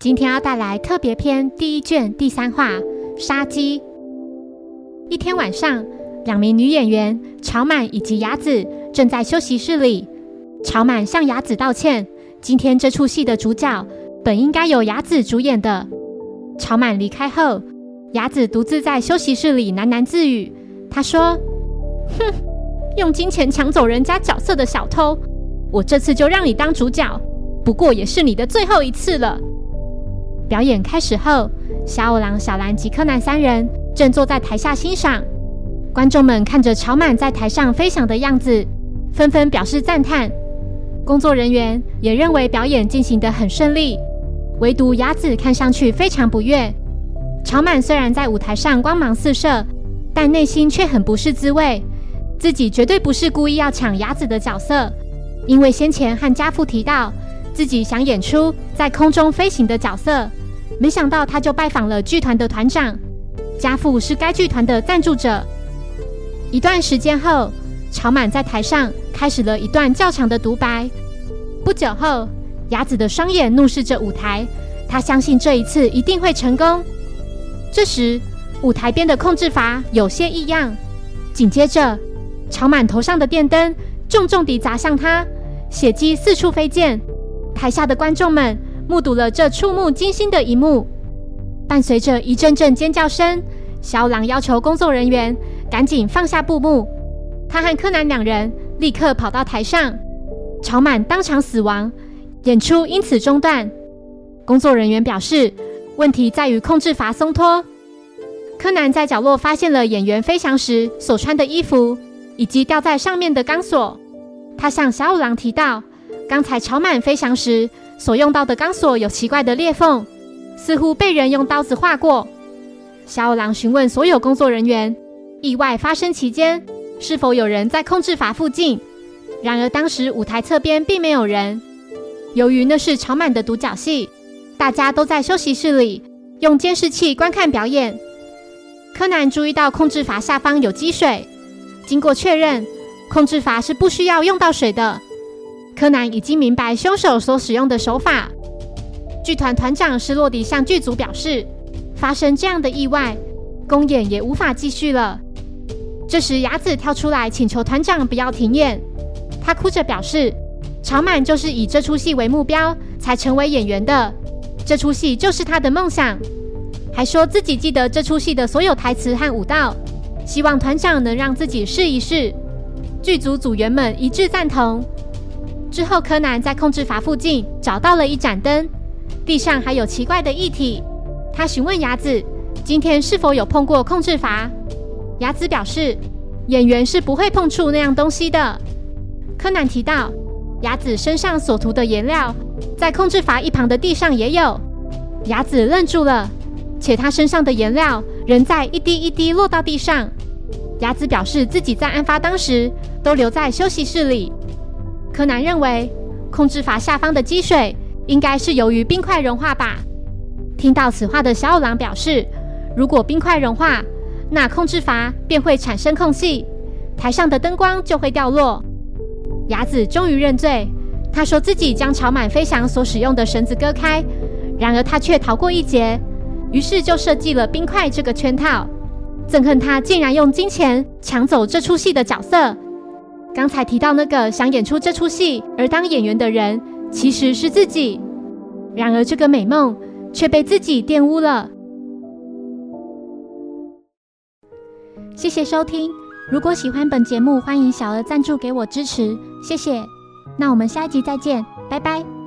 今天要带来特别篇第一卷第三话《杀鸡》。一天晚上，两名女演员朝满以及雅子正在休息室里。朝满向雅子道歉，今天这出戏的主角本应该由雅子主演的。朝满离开后，雅子独自在休息室里喃喃自语：“她说，哼，用金钱抢走人家角色的小偷，我这次就让你当主角，不过也是你的最后一次了。”表演开始后，小五郎、小兰及柯南三人正坐在台下欣赏。观众们看着朝满在台上飞翔的样子，纷纷表示赞叹。工作人员也认为表演进行得很顺利，唯独雅子看上去非常不悦。朝满虽然在舞台上光芒四射，但内心却很不是滋味。自己绝对不是故意要抢雅子的角色，因为先前和家父提到自己想演出在空中飞行的角色。没想到他就拜访了剧团的团长，家父是该剧团的赞助者。一段时间后，朝满在台上开始了一段较长的独白。不久后，雅子的双眼怒视着舞台，他相信这一次一定会成功。这时，舞台边的控制阀有些异样，紧接着，朝满头上的电灯重重地砸向他，血迹四处飞溅。台下的观众们。目睹了这触目惊心的一幕，伴随着一阵阵尖叫声，小狼要求工作人员赶紧放下布幕。他和柯南两人立刻跑到台上，朝满当场死亡，演出因此中断。工作人员表示，问题在于控制阀松脱。柯南在角落发现了演员飞翔时所穿的衣服，以及吊在上面的钢索。他向小五郎提到，刚才朝满飞翔时。所用到的钢索有奇怪的裂缝，似乎被人用刀子划过。小五郎询问所有工作人员，意外发生期间是否有人在控制阀附近。然而当时舞台侧边并没有人。由于那是朝满的独角戏，大家都在休息室里用监视器观看表演。柯南注意到控制阀下方有积水，经过确认，控制阀是不需要用到水的。柯南已经明白凶手所使用的手法。剧团团长施洛迪向剧组表示，发生这样的意外，公演也无法继续了。这时，雅子跳出来请求团长不要停演。他哭着表示，朝满就是以这出戏为目标才成为演员的，这出戏就是他的梦想，还说自己记得这出戏的所有台词和舞蹈，希望团长能让自己试一试。剧组组员们一致赞同。之后，柯南在控制阀附近找到了一盏灯，地上还有奇怪的液体。他询问雅子，今天是否有碰过控制阀？雅子表示，演员是不会碰触那样东西的。柯南提到，雅子身上所涂的颜料，在控制阀一旁的地上也有。雅子愣住了，且他身上的颜料仍在一滴一滴落到地上。雅子表示，自己在案发当时都留在休息室里。柯南认为，控制阀下方的积水应该是由于冰块融化吧。听到此话的小五郎表示，如果冰块融化，那控制阀便会产生空隙，台上的灯光就会掉落。雅子终于认罪，他说自己将朝满飞翔所使用的绳子割开，然而他却逃过一劫，于是就设计了冰块这个圈套。憎恨他竟然用金钱抢走这出戏的角色。刚才提到那个想演出这出戏而当演员的人，其实是自己。然而这个美梦却被自己玷污了。谢谢收听，如果喜欢本节目，欢迎小额赞助给我支持，谢谢。那我们下一集再见，拜拜。